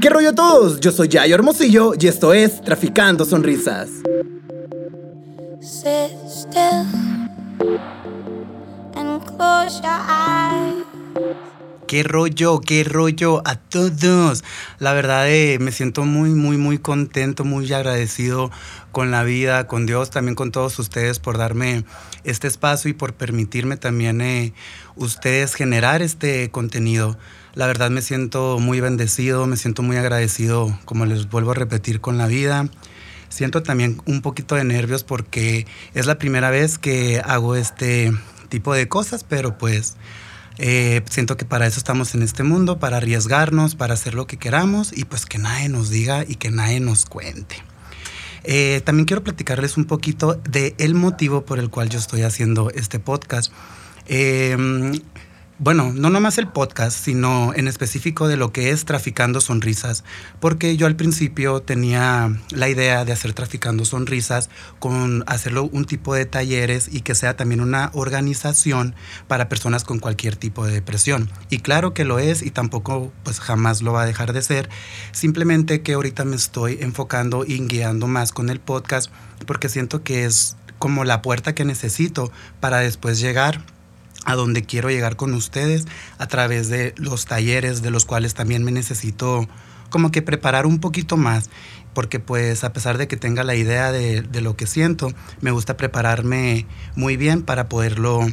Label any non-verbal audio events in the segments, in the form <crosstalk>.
¿Qué rollo a todos? Yo soy Yayo Hermosillo y esto es Traficando Sonrisas. Qué rollo, qué rollo a todos. La verdad eh, me siento muy, muy, muy contento, muy agradecido con la vida, con Dios, también con todos ustedes por darme este espacio y por permitirme también eh, ustedes generar este contenido. La verdad me siento muy bendecido, me siento muy agradecido, como les vuelvo a repetir, con la vida. Siento también un poquito de nervios porque es la primera vez que hago este tipo de cosas, pero pues eh, siento que para eso estamos en este mundo, para arriesgarnos, para hacer lo que queramos y pues que nadie nos diga y que nadie nos cuente. Eh, también quiero platicarles un poquito de motivo por el cual yo estoy haciendo este podcast. Eh, bueno, no nomás el podcast, sino en específico de lo que es Traficando Sonrisas, porque yo al principio tenía la idea de hacer Traficando Sonrisas con hacerlo un tipo de talleres y que sea también una organización para personas con cualquier tipo de depresión. Y claro que lo es y tampoco pues jamás lo va a dejar de ser, simplemente que ahorita me estoy enfocando y guiando más con el podcast porque siento que es como la puerta que necesito para después llegar a donde quiero llegar con ustedes a través de los talleres de los cuales también me necesito como que preparar un poquito más porque pues a pesar de que tenga la idea de, de lo que siento me gusta prepararme muy bien para poderlo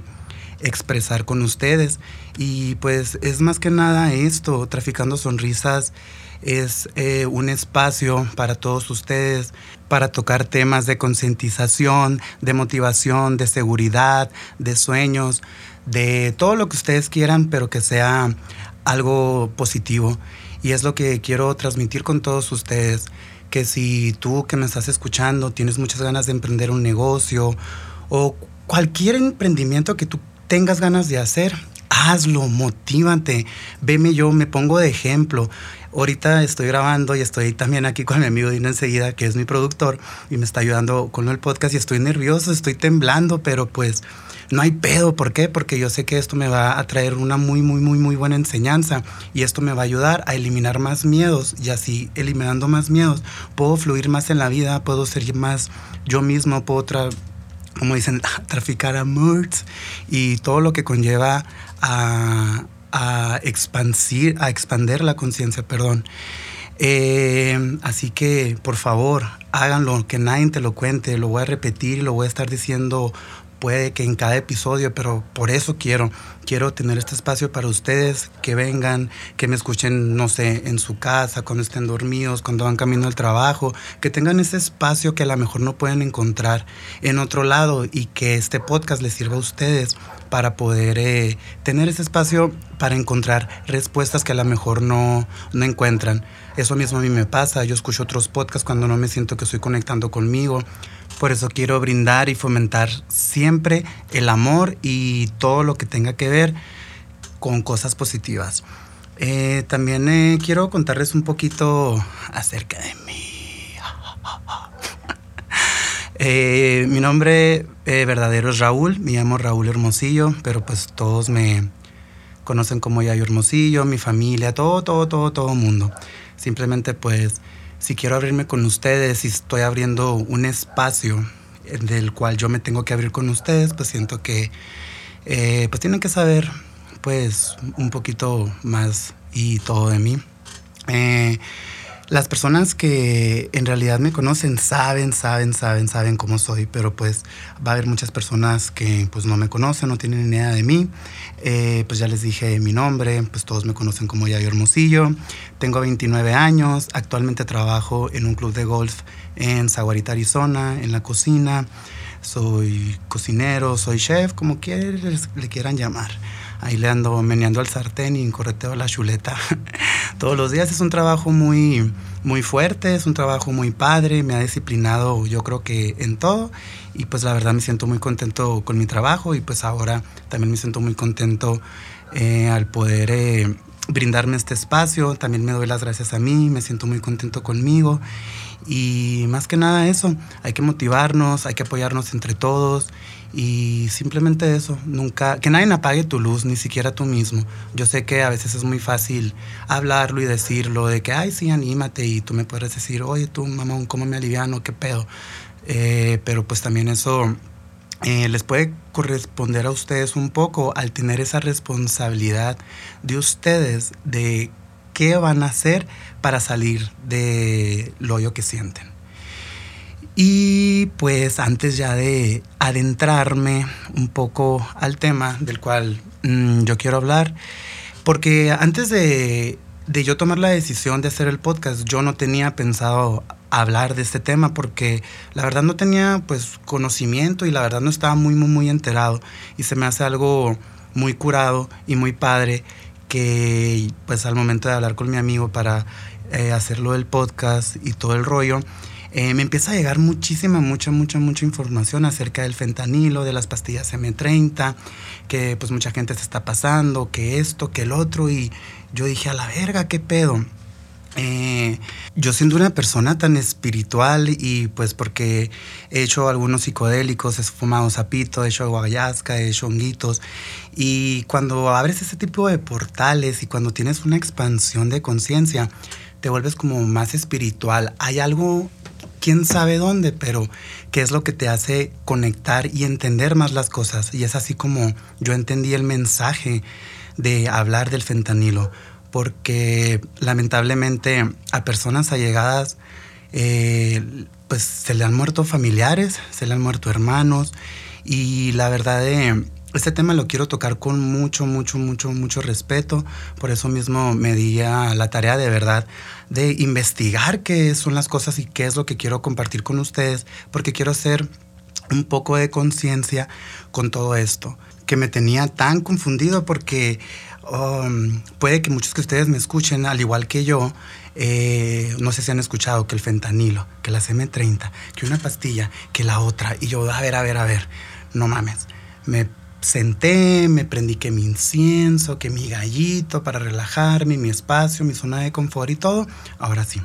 expresar con ustedes y pues es más que nada esto traficando sonrisas es eh, un espacio para todos ustedes para tocar temas de concientización, de motivación, de seguridad, de sueños, de todo lo que ustedes quieran, pero que sea algo positivo. Y es lo que quiero transmitir con todos ustedes, que si tú que me estás escuchando tienes muchas ganas de emprender un negocio o cualquier emprendimiento que tú tengas ganas de hacer, hazlo, motívate. Veme yo, me pongo de ejemplo. Ahorita estoy grabando y estoy también aquí con mi amigo Dino enseguida, que es mi productor, y me está ayudando con el podcast y estoy nervioso, estoy temblando, pero pues no hay pedo. ¿Por qué? Porque yo sé que esto me va a traer una muy, muy, muy, muy buena enseñanza y esto me va a ayudar a eliminar más miedos y así eliminando más miedos puedo fluir más en la vida, puedo ser más yo mismo, puedo como dicen, <laughs> traficar amores y todo lo que conlleva a, a expandir, a expander la conciencia, perdón. Eh, así que, por favor, háganlo, que nadie te lo cuente, lo voy a repetir, lo voy a estar diciendo puede que en cada episodio, pero por eso quiero, quiero tener este espacio para ustedes, que vengan, que me escuchen, no sé, en su casa, cuando estén dormidos, cuando van camino al trabajo, que tengan ese espacio que a lo mejor no pueden encontrar en otro lado y que este podcast les sirva a ustedes para poder eh, tener ese espacio para encontrar respuestas que a lo mejor no, no encuentran. Eso mismo a mí me pasa, yo escucho otros podcasts cuando no me siento que estoy conectando conmigo. Por eso quiero brindar y fomentar siempre el amor y todo lo que tenga que ver con cosas positivas. Eh, también eh, quiero contarles un poquito acerca de mí. <laughs> Eh, mi nombre eh, verdadero es Raúl, me llamo Raúl Hermosillo, pero pues todos me conocen como Yayo Hermosillo, mi familia, todo, todo, todo, todo mundo. Simplemente pues si quiero abrirme con ustedes, si estoy abriendo un espacio del cual yo me tengo que abrir con ustedes, pues siento que eh, pues tienen que saber pues un poquito más y todo de mí. Eh, las personas que en realidad me conocen saben, saben, saben, saben cómo soy, pero pues va a haber muchas personas que pues no me conocen, no tienen ni idea de mí. Eh, pues ya les dije mi nombre, pues todos me conocen como Yayo Hermosillo. Tengo 29 años, actualmente trabajo en un club de golf en Zaguarita, Arizona, en la cocina. Soy cocinero, soy chef, como quieres, le quieran llamar ahí le ando meneando al sartén y correteo la chuleta <laughs> todos los días. Es un trabajo muy, muy fuerte, es un trabajo muy padre, me ha disciplinado yo creo que en todo y pues la verdad me siento muy contento con mi trabajo y pues ahora también me siento muy contento eh, al poder eh, brindarme este espacio. También me doy las gracias a mí, me siento muy contento conmigo. Y más que nada eso, hay que motivarnos, hay que apoyarnos entre todos y simplemente eso, nunca, que nadie apague tu luz, ni siquiera tú mismo. Yo sé que a veces es muy fácil hablarlo y decirlo, de que, ay, sí, anímate y tú me puedes decir, oye, tú, mamón, ¿cómo me aliviano? ¿Qué pedo? Eh, pero pues también eso eh, les puede corresponder a ustedes un poco al tener esa responsabilidad de ustedes de qué van a hacer para salir del hoyo que sienten. Y pues antes ya de adentrarme un poco al tema del cual mm, yo quiero hablar, porque antes de, de yo tomar la decisión de hacer el podcast, yo no tenía pensado hablar de este tema porque la verdad no tenía pues conocimiento y la verdad no estaba muy muy muy enterado. Y se me hace algo muy curado y muy padre que pues al momento de hablar con mi amigo para eh, hacerlo del podcast y todo el rollo eh, me empieza a llegar muchísima, mucha, mucha, mucha información acerca del fentanilo, de las pastillas M30, que pues mucha gente se está pasando, que esto, que el otro, y yo dije, a la verga, qué pedo. Eh, yo siendo una persona tan espiritual y pues porque he hecho algunos psicodélicos, he fumado zapito, he hecho guayasca, he hecho honguitos y cuando abres ese tipo de portales y cuando tienes una expansión de conciencia, te vuelves como más espiritual. Hay algo quién sabe dónde, pero qué es lo que te hace conectar y entender más las cosas. Y es así como yo entendí el mensaje de hablar del fentanilo, porque lamentablemente a personas allegadas eh, pues se le han muerto familiares, se le han muerto hermanos y la verdad de este tema lo quiero tocar con mucho, mucho, mucho, mucho respeto. Por eso mismo me di a la tarea de verdad de investigar qué son las cosas y qué es lo que quiero compartir con ustedes, porque quiero hacer un poco de conciencia con todo esto, que me tenía tan confundido porque um, puede que muchos que ustedes me escuchen, al igual que yo, eh, no sé si han escuchado que el fentanilo, que la M30, que una pastilla, que la otra, y yo, a ver, a ver, a ver, no mames, me senté, me prendí que mi incienso, que mi gallito para relajarme, mi espacio, mi zona de confort y todo. Ahora sí.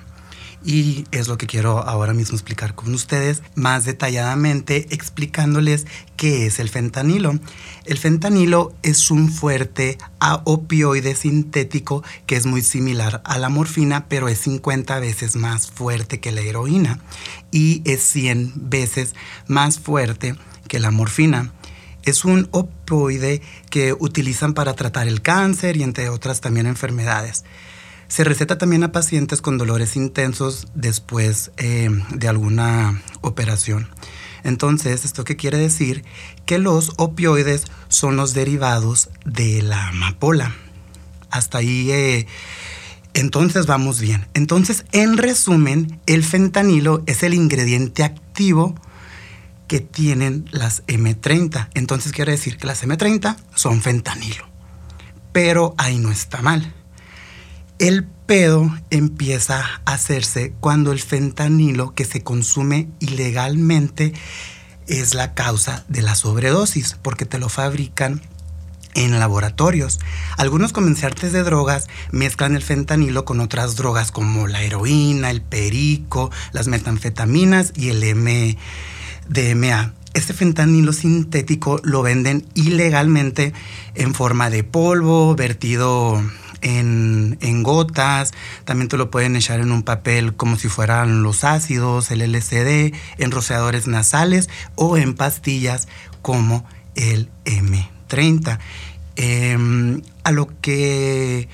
Y es lo que quiero ahora mismo explicar con ustedes más detalladamente explicándoles qué es el fentanilo. El fentanilo es un fuerte opioide sintético que es muy similar a la morfina, pero es 50 veces más fuerte que la heroína y es 100 veces más fuerte que la morfina. Es un opioide que utilizan para tratar el cáncer y entre otras también enfermedades. Se receta también a pacientes con dolores intensos después eh, de alguna operación. Entonces, ¿esto qué quiere decir? Que los opioides son los derivados de la amapola. Hasta ahí, eh, entonces vamos bien. Entonces, en resumen, el fentanilo es el ingrediente activo que tienen las M30. Entonces quiere decir que las M30 son fentanilo. Pero ahí no está mal. El pedo empieza a hacerse cuando el fentanilo que se consume ilegalmente es la causa de la sobredosis, porque te lo fabrican en laboratorios. Algunos comerciantes de drogas mezclan el fentanilo con otras drogas como la heroína, el perico, las metanfetaminas y el M DMA. Este fentanilo sintético lo venden ilegalmente en forma de polvo, vertido en, gotas, también te lo pueden echar en un papel como si fueran los ácidos, el LCD, en rociadores nasales o en pastillas como el M30. Em, a lo que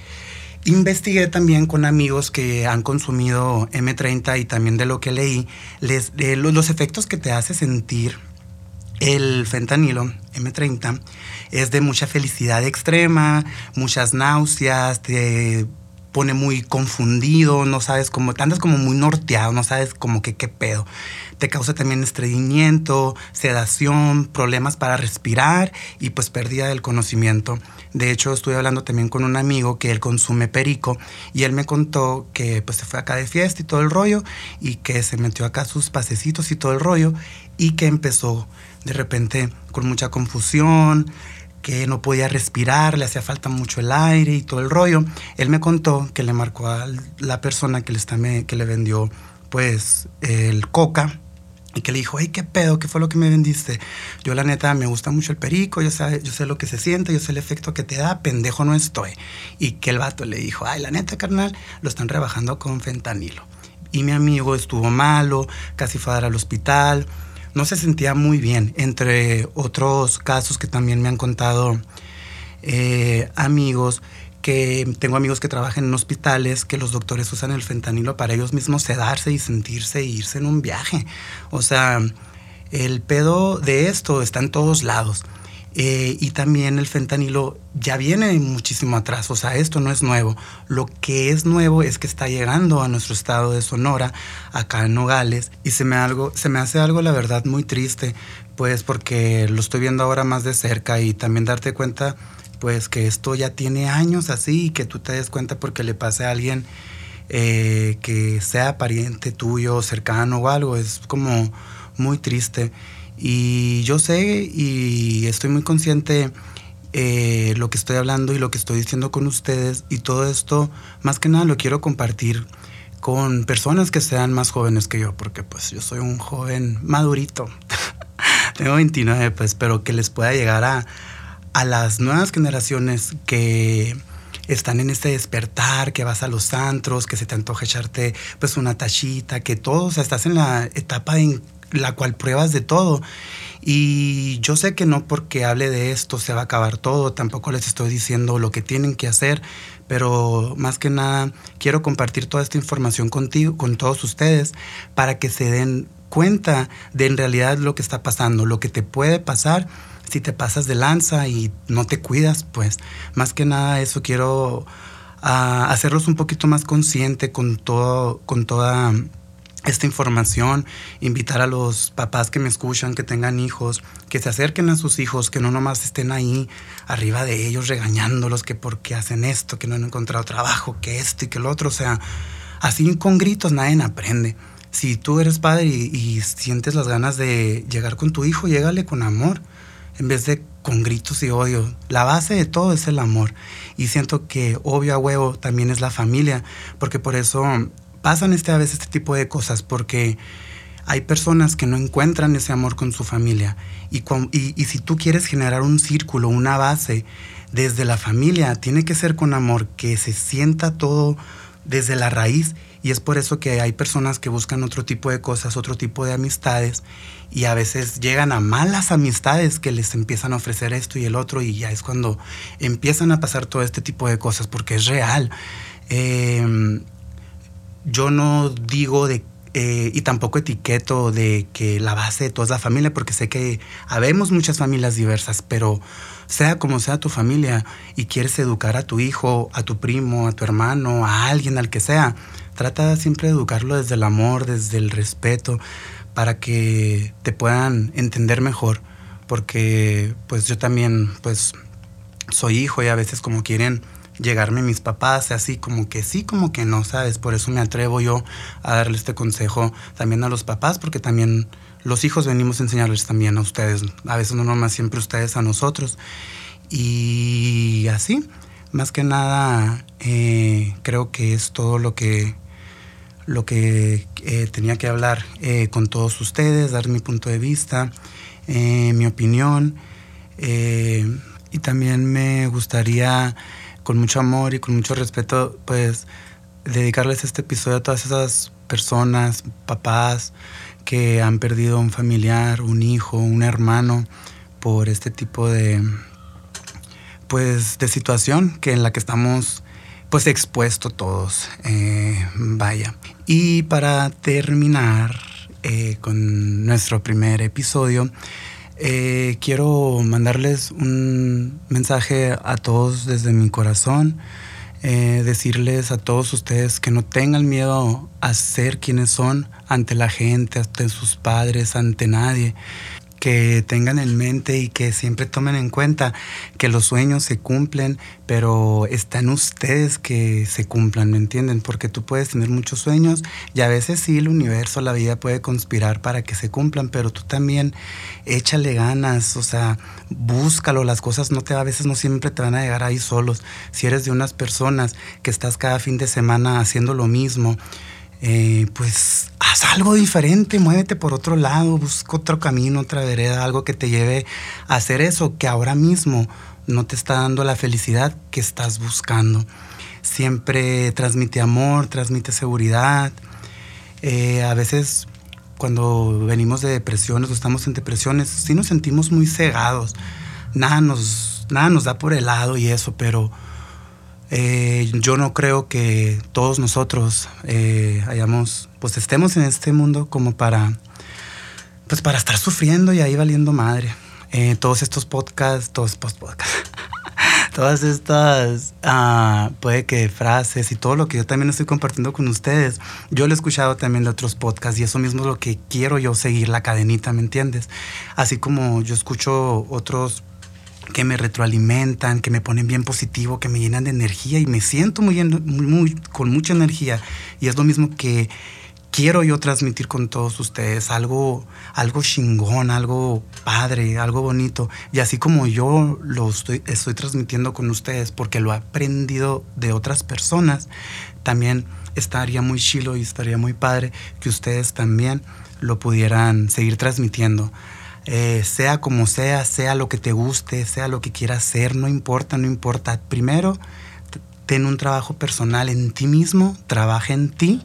Investigué también con amigos que han consumido M30 y también de lo que leí, les, los, efectos que te hace sentir el fentanilo M30 es de mucha felicidad extrema, muchas náuseas, te pone muy confundido, no sabes cómo, andas como muy norteado, no sabes como que qué pedo. Te causa también estreñimiento, sedación, problemas para respirar y pues pérdida del conocimiento. De hecho, estuve hablando también con un amigo que él consume perico y él me contó que pues se fue acá de fiesta y todo el rollo y que se metió acá sus pasecitos y todo el rollo y que empezó de repente con mucha confusión, que no podía respirar, le hacía falta mucho el aire y todo el rollo. Él me contó que le marcó a la persona que le, está, que le vendió pues el coca y que le dijo, hey, ¿qué pedo? ¿Qué fue lo que me vendiste? Yo la neta me gusta mucho el perico, yo sé, yo sé lo que se siente, yo sé el efecto que te da, pendejo no estoy. Y que el vato le dijo, ay, la neta, carnal, lo están rebajando con fentanilo. Y mi amigo estuvo malo, casi fue a dar al hospital, no se sentía muy bien, entre otros casos que también me han contado eh, amigos que tengo amigos que trabajan en hospitales que los doctores usan el fentanilo para ellos mismos sedarse y sentirse e irse en un viaje. O sea, el pedo de esto está en todos lados. Eh, y también el fentanilo ya viene muchísimo atrás, o sea, esto no es nuevo. Lo que es nuevo es que está llegando a nuestro estado de Sonora, acá en Nogales, y se me, algo, se me hace algo, la verdad, muy triste, pues porque lo estoy viendo ahora más de cerca y también darte cuenta pues que esto ya tiene años así y que tú te des cuenta porque le pase a alguien eh, que sea pariente tuyo, cercano o algo, es como muy triste. Y yo sé y estoy muy consciente eh, lo que estoy hablando y lo que estoy diciendo con ustedes y todo esto, más que nada lo quiero compartir con personas que sean más jóvenes que yo, porque pues yo soy un joven madurito. <laughs> Tengo 29, pues, pero que les pueda llegar a, a las nuevas generaciones que están en este despertar, que vas a los antros, que se te antoja echarte pues una tachita, que todo, o sea, estás en la etapa en la cual pruebas de todo. Y yo sé que no porque hable de esto se va a acabar todo, tampoco les estoy diciendo lo que tienen que hacer, pero más que nada quiero compartir toda esta información contigo, con todos ustedes, para que se den cuenta de en realidad lo que está pasando, lo que te puede pasar si te pasas de lanza y no te cuidas, pues más que nada eso quiero ah, hacerlos un poquito más consciente con todo, con toda esta información, invitar a los papás que me escuchan, que tengan hijos, que se acerquen a sus hijos, que no nomás estén ahí arriba de ellos regañándolos que por qué hacen esto, que no han encontrado trabajo, que esto y que lo otro, o sea, así con gritos nadie aprende. Si tú eres padre y, sientes las ganas de llegar con tu hijo, llégale con amor en vez de con gritos y odio. La base de todo es el amor. Y siento que obvio a huevo también es la familia, porque por eso pasan este, a veces este tipo de cosas, porque hay personas que no encuentran ese amor con su familia. Y, y, si tú quieres generar un círculo, una base desde la familia, tiene que ser con amor, que se sienta todo desde la raíz. Y es por eso que hay personas que buscan otro tipo de cosas, otro tipo de amistades y a veces llegan a malas amistades que les empiezan a ofrecer esto y el otro y ya es cuando empiezan a pasar todo este tipo de cosas porque es real. Em, yo no digo de eh, y tampoco etiqueto de que la base de toda es la familia, porque sé que habemos muchas familias diversas, pero sea como sea tu familia y quieres educar a tu hijo, a tu primo, a tu hermano, a alguien, al que sea, trata siempre de educarlo desde el amor, desde el respeto, para que te puedan entender mejor, porque pues yo también pues soy hijo y a veces como quieren llegarme mis papás, así como que sí, como que no, ¿sabes? Por eso me atrevo yo a darle este consejo también a los papás, porque también los hijos venimos a enseñarles también a ustedes, a veces no nomás siempre ustedes a nosotros. Y así, más que nada, eh, creo que es todo lo que lo que eh, tenía que hablar eh, con todos ustedes, dar mi punto de vista, mi opinión. y también me gustaría, con mucho amor y con mucho respeto, pues dedicarles este episodio a todas esas personas, papás, que han perdido un familiar, un hijo, un hermano por este tipo de pues de situación que en la que estamos pues expuesto todos. Eh, vaya. Y para terminar eh, con nuestro primer episodio, eh, quiero mandarles un mensaje a todos desde mi corazón. decirles a todos ustedes que no tengan miedo a ser quienes son ante la gente, ante sus padres, ante nadie. Que tengan en mente y que siempre tomen en cuenta que los sueños se cumplen, pero está en ustedes que se cumplan, ¿me entienden? Porque tú puedes tener muchos sueños y a veces sí el universo, la vida puede conspirar para que se cumplan, pero tú también échale ganas, o sea, búscalo, las cosas no te a veces no siempre te van a llegar ahí solos. Si eres de unas personas que estás cada fin de semana haciendo lo mismo, eh, pues algo diferente, muévete por otro lado, busca otro camino, otra vereda, algo que te lleve a hacer eso que ahora mismo no te está dando la felicidad que estás buscando. Siempre transmite amor, transmite seguridad. Eh, a veces cuando venimos de depresiones o estamos en depresiones, sí nos sentimos muy cegados. Nada nos, nada nos da por el lado y eso, pero eh, yo no creo que todos nosotros eh, hayamos, pues estemos en este mundo como para, pues para estar sufriendo y ahí valiendo madre. Eh, todos estos podcasts, todos post podcasts, <laughs> todas estas, uh, puede que frases y todo lo que yo también estoy compartiendo con ustedes, yo lo he escuchado también de otros podcasts y eso mismo es lo que quiero yo seguir, la cadenita, ¿me entiendes? Así como yo escucho otros que me retroalimentan, que me ponen bien positivo, que me llenan de energía y me siento muy, muy, con mucha energía. Y es lo mismo que quiero yo transmitir con todos ustedes, algo, algo chingón, algo padre, algo bonito. Y así como yo lo estoy, transmitiendo con ustedes porque lo he aprendido de otras personas, también estaría muy chilo y estaría muy padre que ustedes también lo pudieran seguir transmitiendo. Eh, sea como sea, sea lo que te guste, sea lo que quieras hacer, no importa, no importa. Primero, ten un trabajo personal en ti mismo, trabaja en ti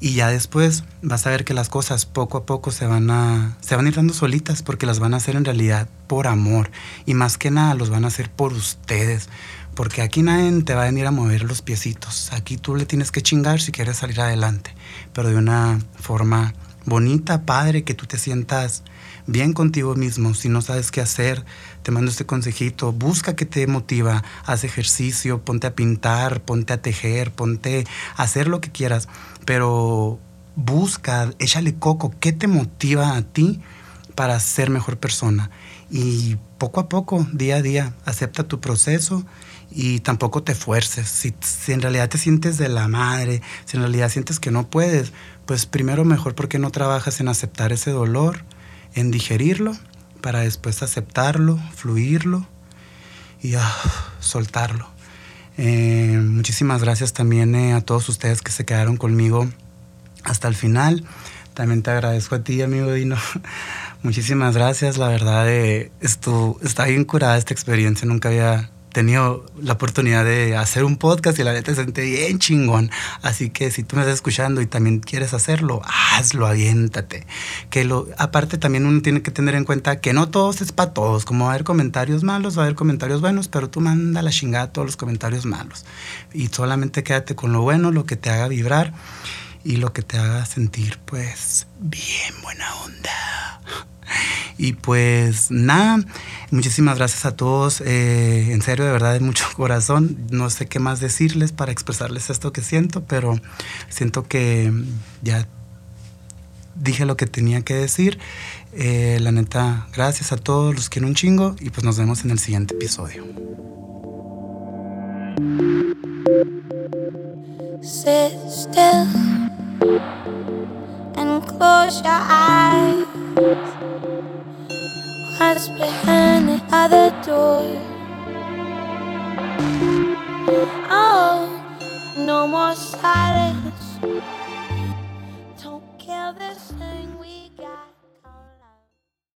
y ya después vas a ver que las cosas poco a poco se van a se van a ir dando solitas porque las van a hacer en realidad por amor. Y más que nada los van a hacer por ustedes porque aquí nadie te va a venir a mover los piecitos. Aquí tú le tienes que chingar si quieres salir adelante. Pero de una forma bonita padre que tú te sientas bien contigo mismo. Si no sabes qué hacer, te mando este consejito. Busca qué te motiva. Haz ejercicio, ponte a pintar, ponte a tejer, ponte a hacer lo que quieras. Pero busca, échale coco. ¿Qué te motiva a ti para ser mejor persona? Y poco a poco, día a día, acepta tu proceso y tampoco te fuerces. Si, en realidad te sientes de la madre, si en realidad sientes que no puedes, pues primero mejor porque no trabajas en aceptar ese dolor en digerirlo para después aceptarlo, fluirlo y ah, soltarlo. Eh, muchísimas gracias también eh, a todos ustedes que se quedaron conmigo hasta el final. También te agradezco a ti, amigo Dino. <laughs> Muchísimas gracias. La verdad, eh, está bien curada esta experiencia. Nunca había tenido la oportunidad de hacer un podcast y la neta se siente bien chingón. Así que si tú me estás escuchando y también quieres hacerlo, hazlo, aviéntate. Que lo, aparte también uno tiene que tener en cuenta que no todos es para todos. Como va a haber comentarios malos, va a haber comentarios buenos, pero tú manda la chingada todos los comentarios malos. Y solamente quédate con lo bueno, lo que te haga vibrar y lo que te haga sentir pues bien buena onda. Y pues nada, muchísimas gracias a todos. Eh, en serio, de verdad, de mucho <laughs> corazón. No sé qué más decirles para expresarles esto que siento, pero siento que ya dije lo que tenía que decir. Eh, la neta, gracias a todos, los quiero un chingo y pues nos vemos en el siguiente episodio. Sit still and close your eyes. hides behind the other door. Oh, no more silence.